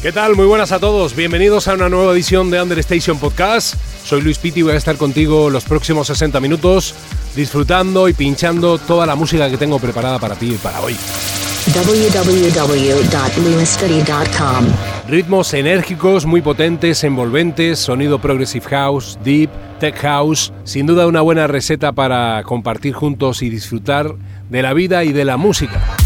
¿Qué tal? Muy buenas a todos. Bienvenidos a una nueva edición de Understation Podcast. Soy Luis Pitti y voy a estar contigo los próximos 60 minutos disfrutando y pinchando toda la música que tengo preparada para ti y para hoy. www.lewisfitty.com. Ritmos enérgicos, muy potentes, envolventes, sonido progressive house, deep, tech house, sin duda una buena receta para compartir juntos y disfrutar de la vida y de la música.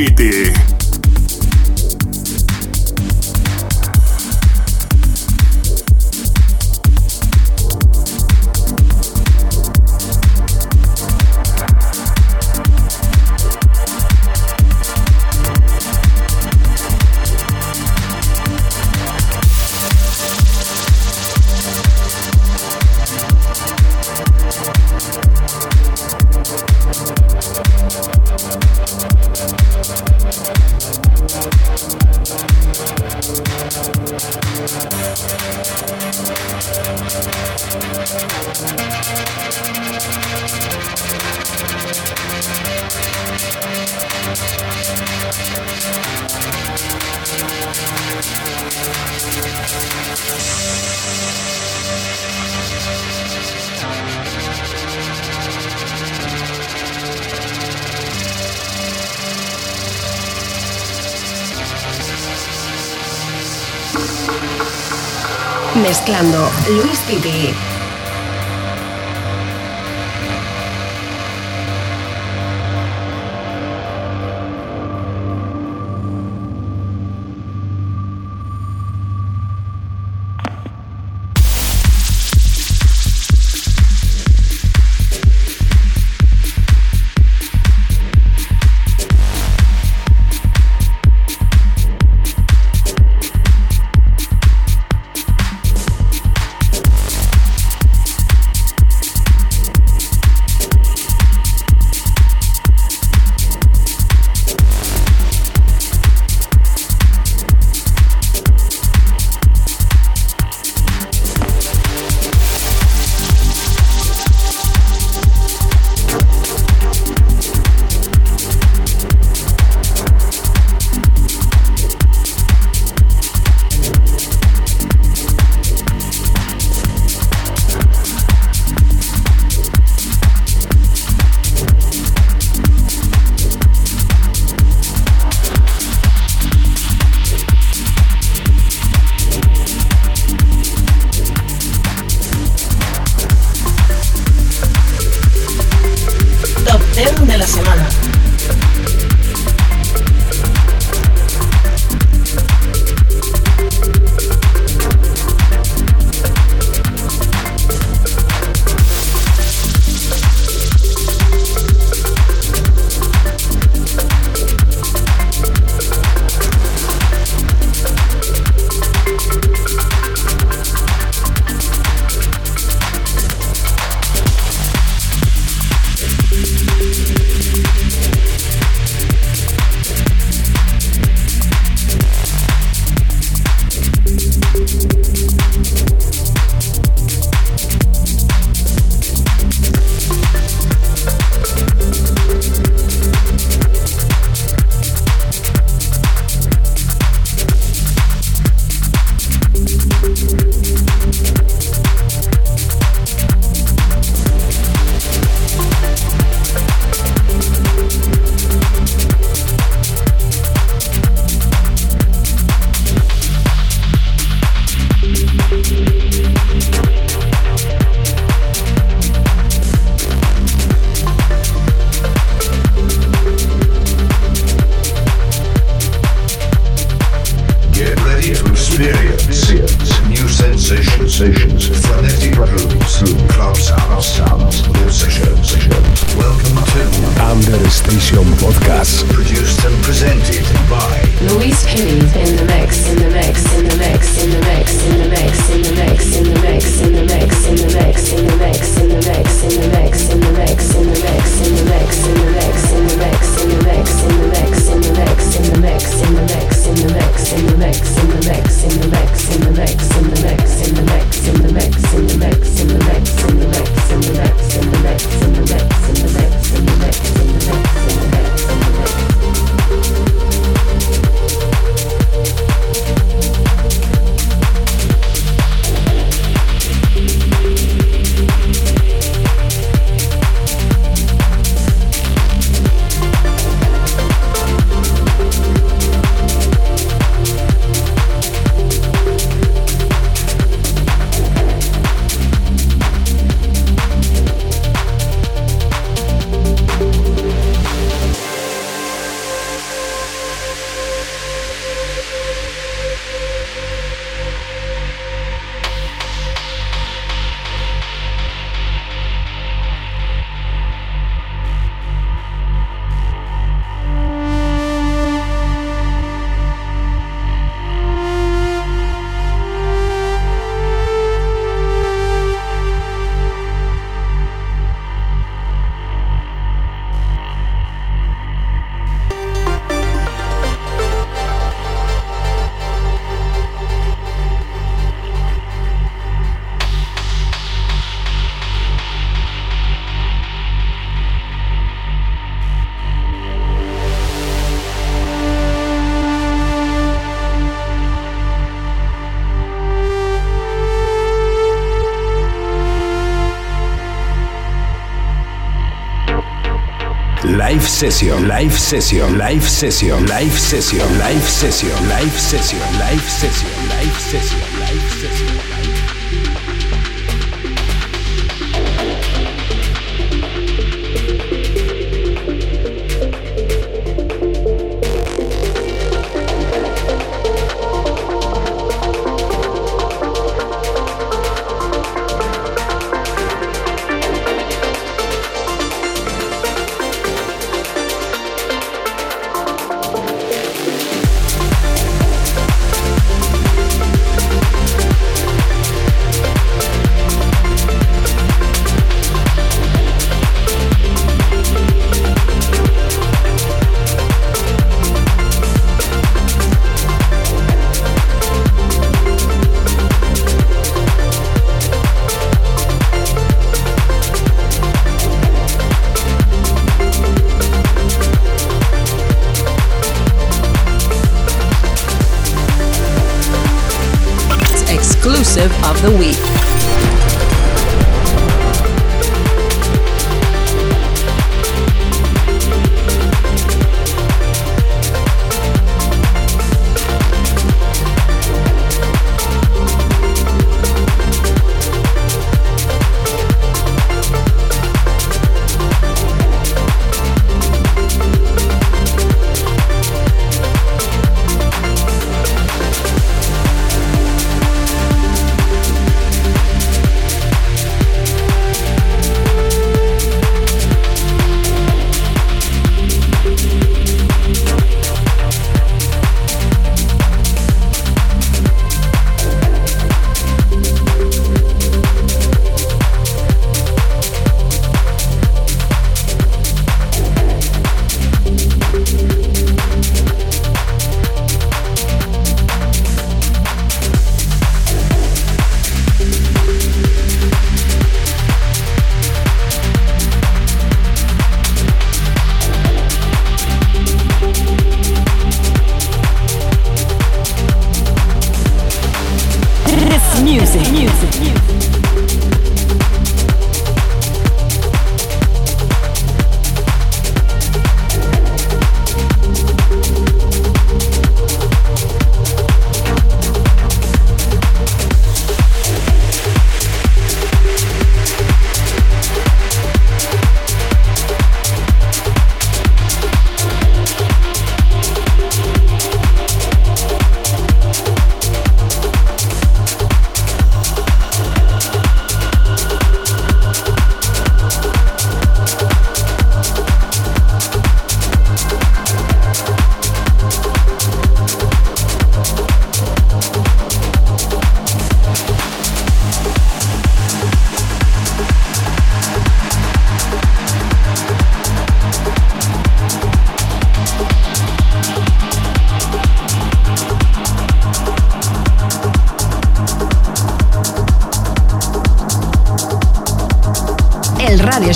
Luis session, live session, live session, live session, live session, live session, live session, live session, live session.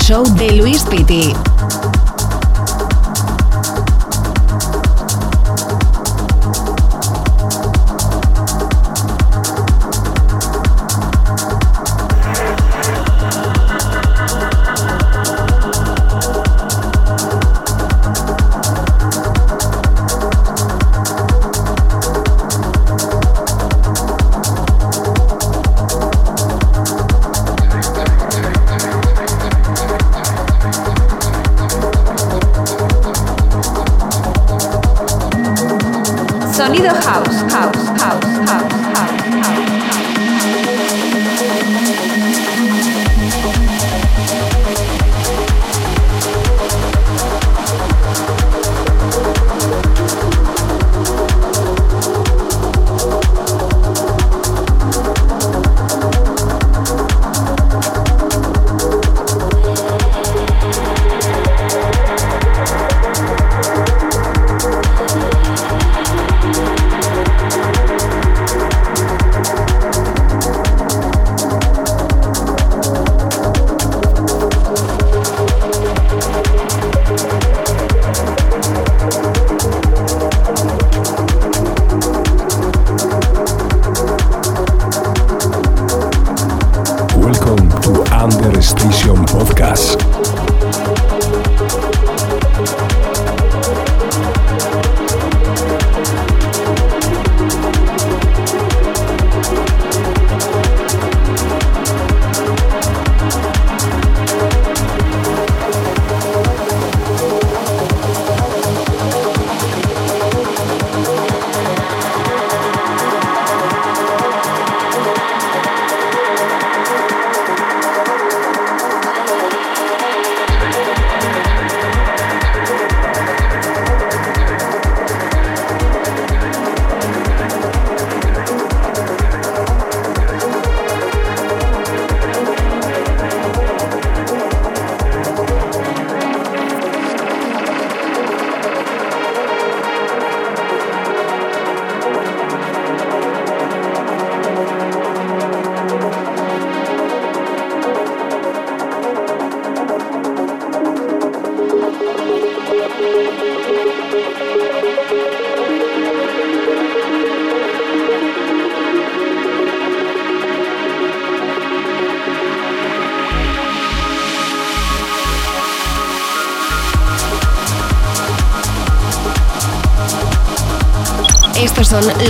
Show de Luis Estos son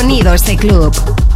Sonidos de este Club.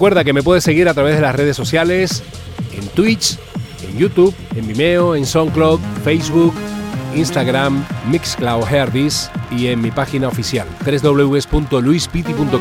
Recuerda que me puedes seguir a través de las redes sociales, en Twitch, en YouTube, en Vimeo, en SoundCloud, Facebook, Instagram, Mixcloud Herdis y en mi página oficial www.luispiti.com.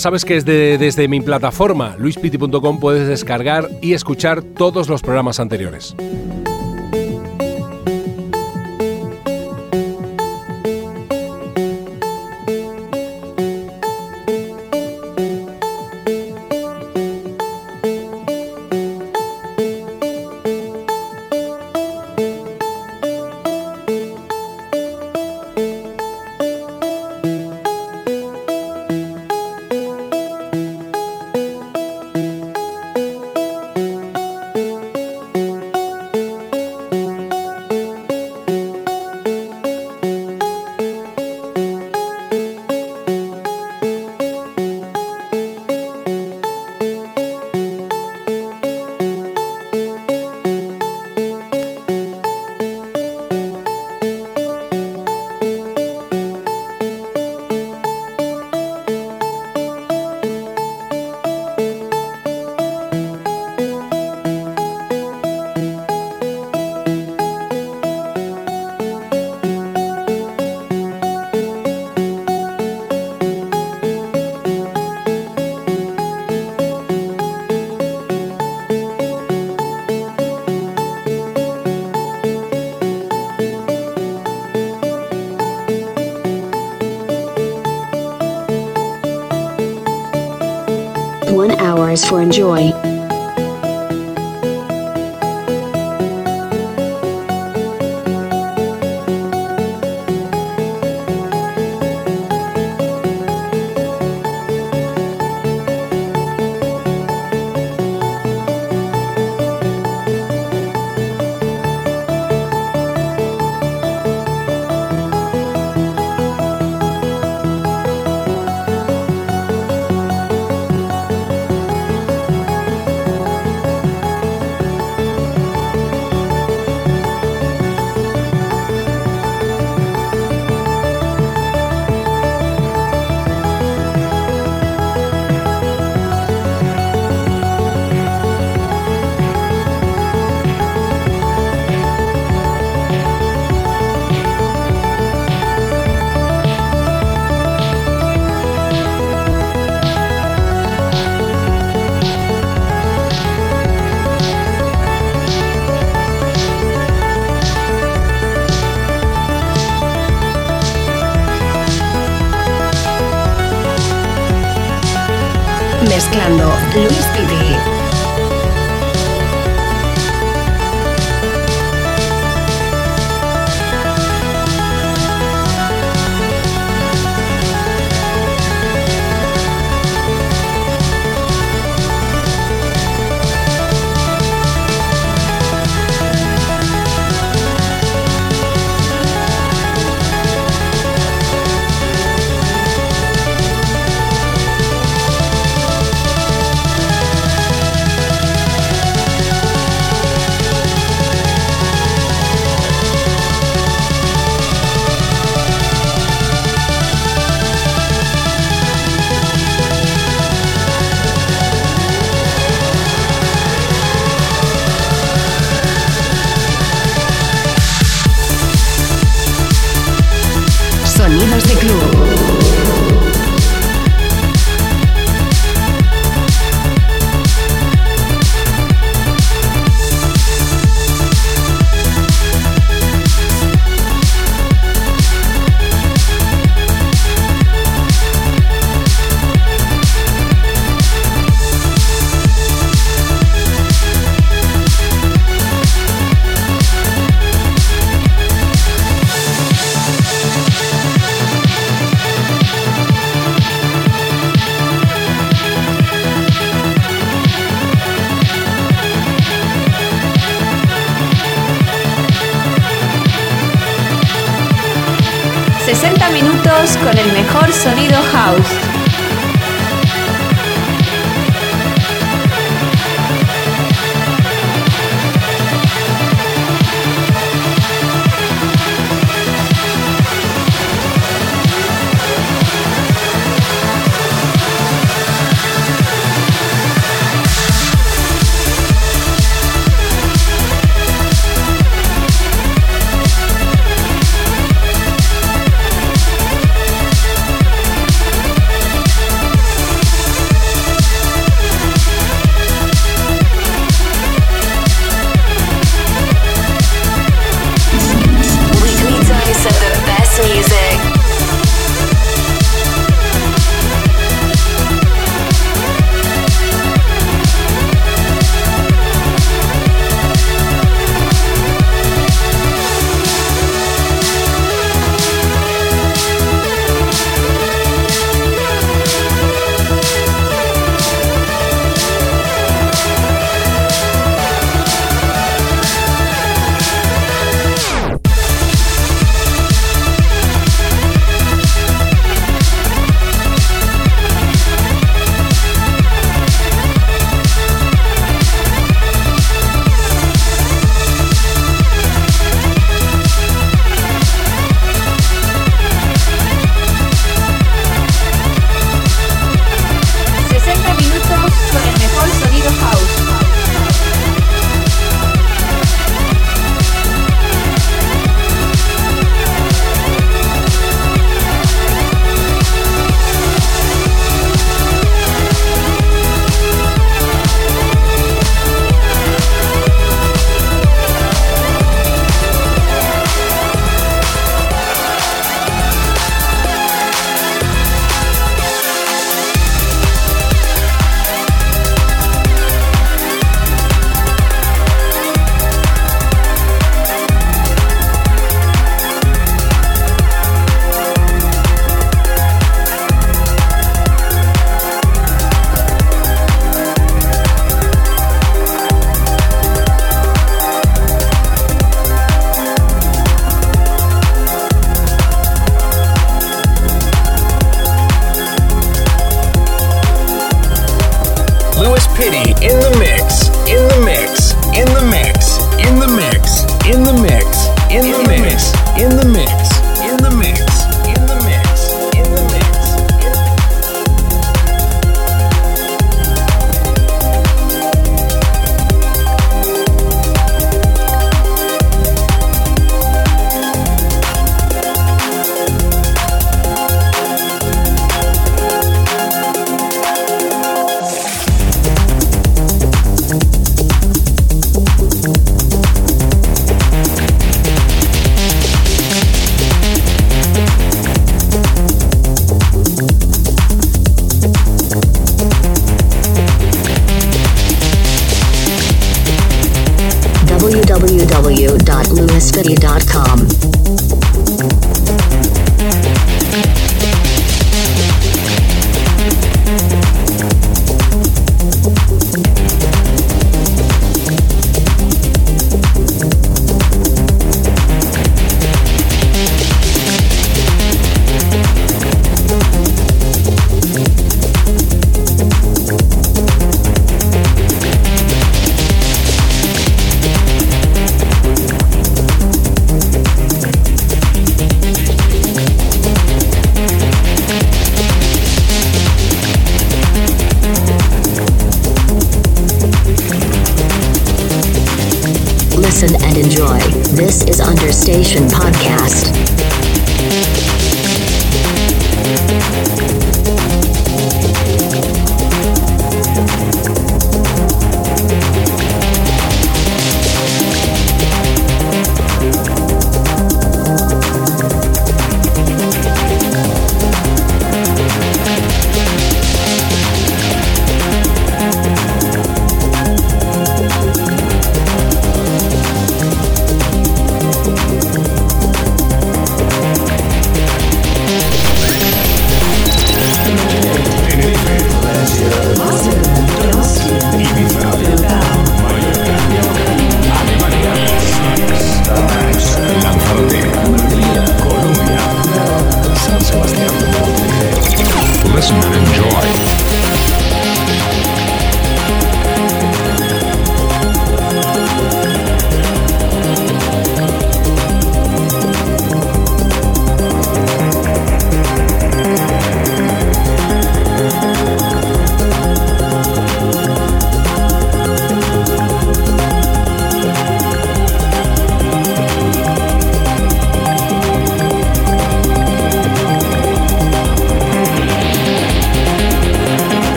Sabes que desde, desde mi plataforma luispiti.com puedes descargar y escuchar todos los programas anteriores. Enjoy.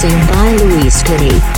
Mixing by Luis Kitty.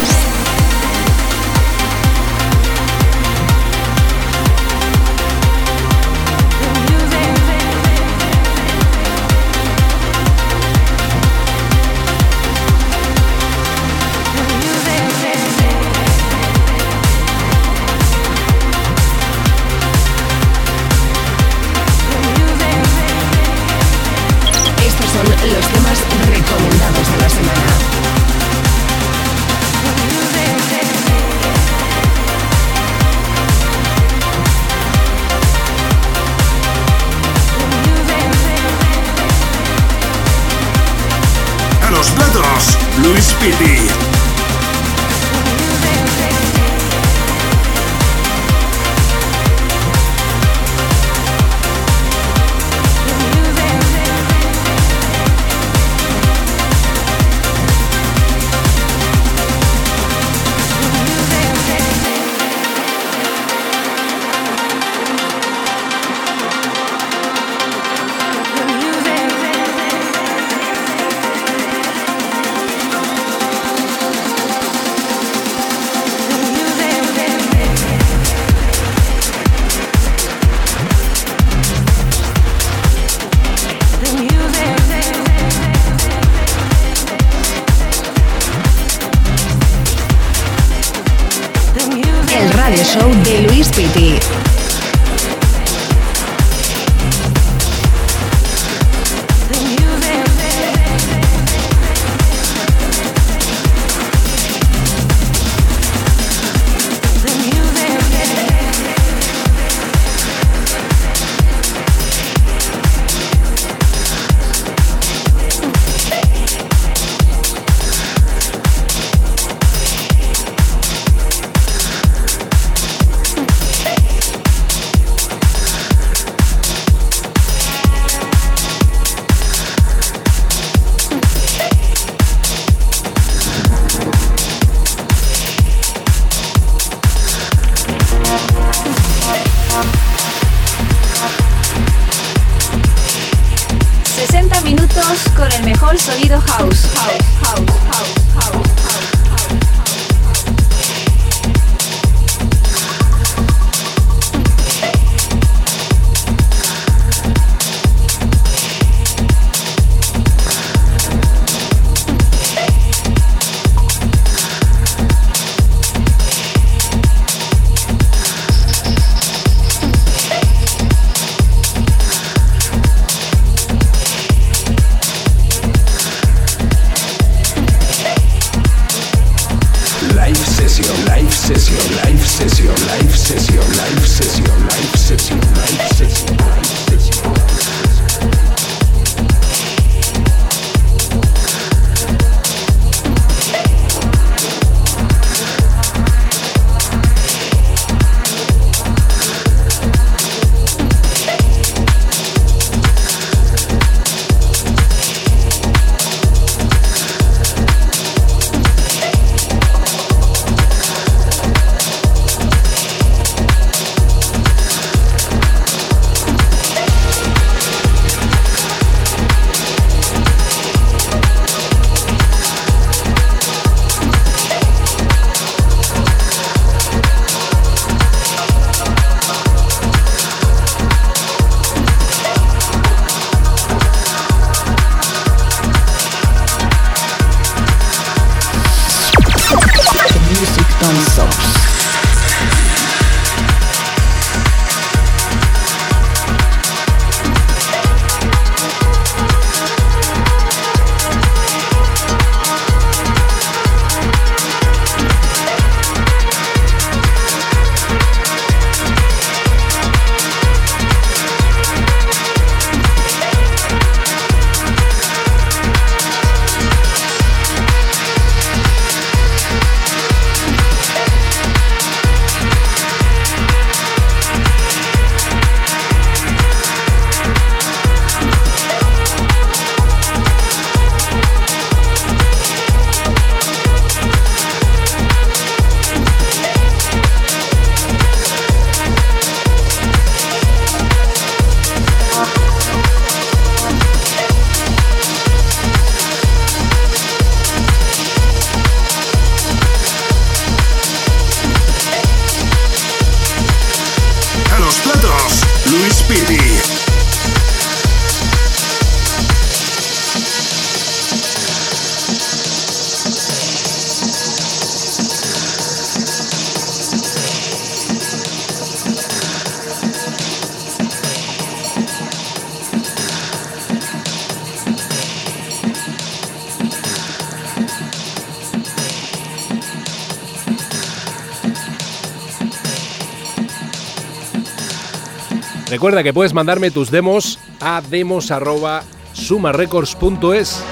Recuerda que puedes mandarme tus demos a demos.sumarecords.es.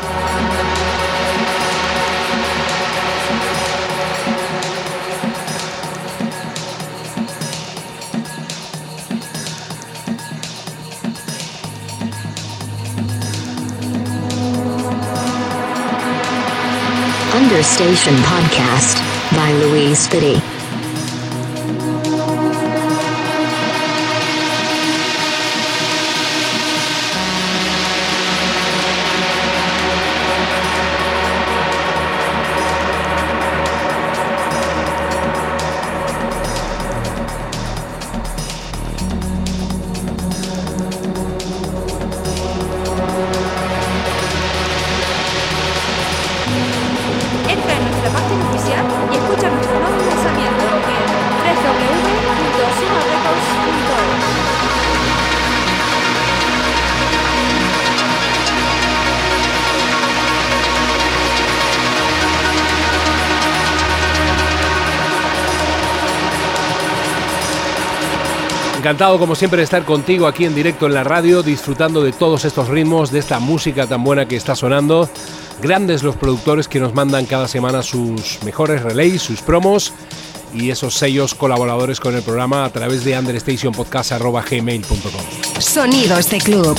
Understation Podcast by Louise. Encantado como siempre de estar contigo aquí en directo en la radio, disfrutando de todos estos ritmos, de esta música tan buena que está sonando. Grandes los productores que nos mandan cada semana sus mejores relays, sus promos y esos sellos colaboradores con el programa a través de understationpodcast.gmail.com. Sonidos de club.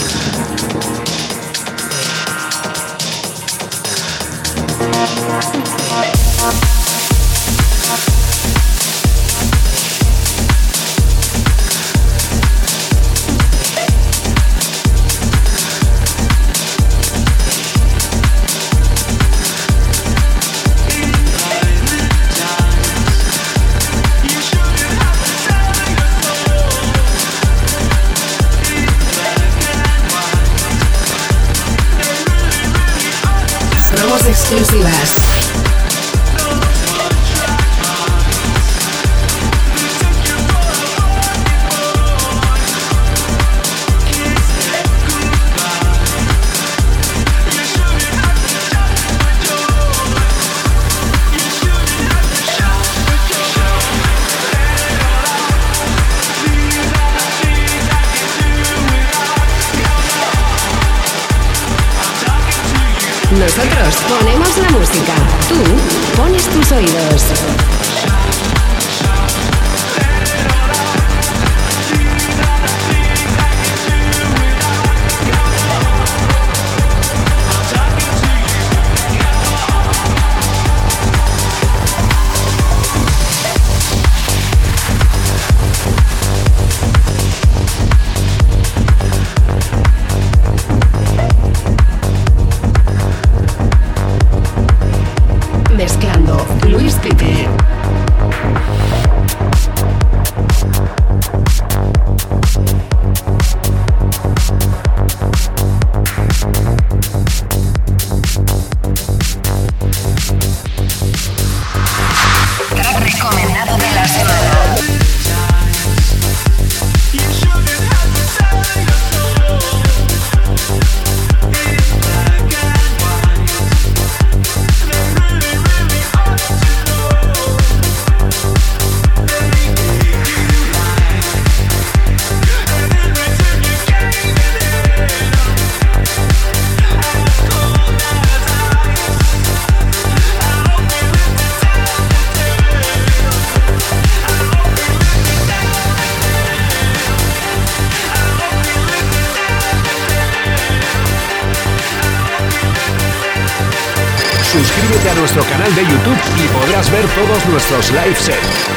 Live sets.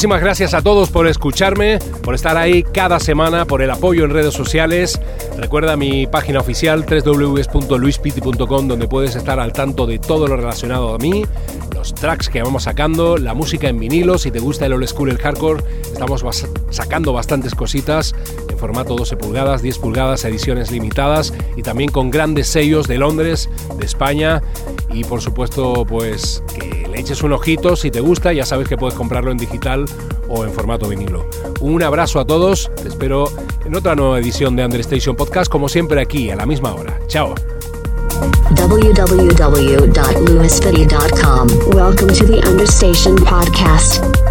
Muchísimas gracias a todos por escucharme, por estar ahí cada semana, por el apoyo en redes sociales. Recuerda mi página oficial www.luispiti.com donde puedes estar al tanto de todo lo relacionado a mí, los tracks que vamos sacando, la música en vinilo, si te gusta el old school, el hardcore, estamos sacando bastantes cositas en formato 12 pulgadas, 10 pulgadas, ediciones limitadas y también con grandes sellos de Londres, de España y por supuesto pues que le eches un ojito si te gusta, ya sabes que puedes comprarlo en digital o en formato vinilo. Un abrazo a todos, te espero en otra nueva edición de Understation Podcast como siempre aquí a la misma hora. Chao. Welcome to the Podcast.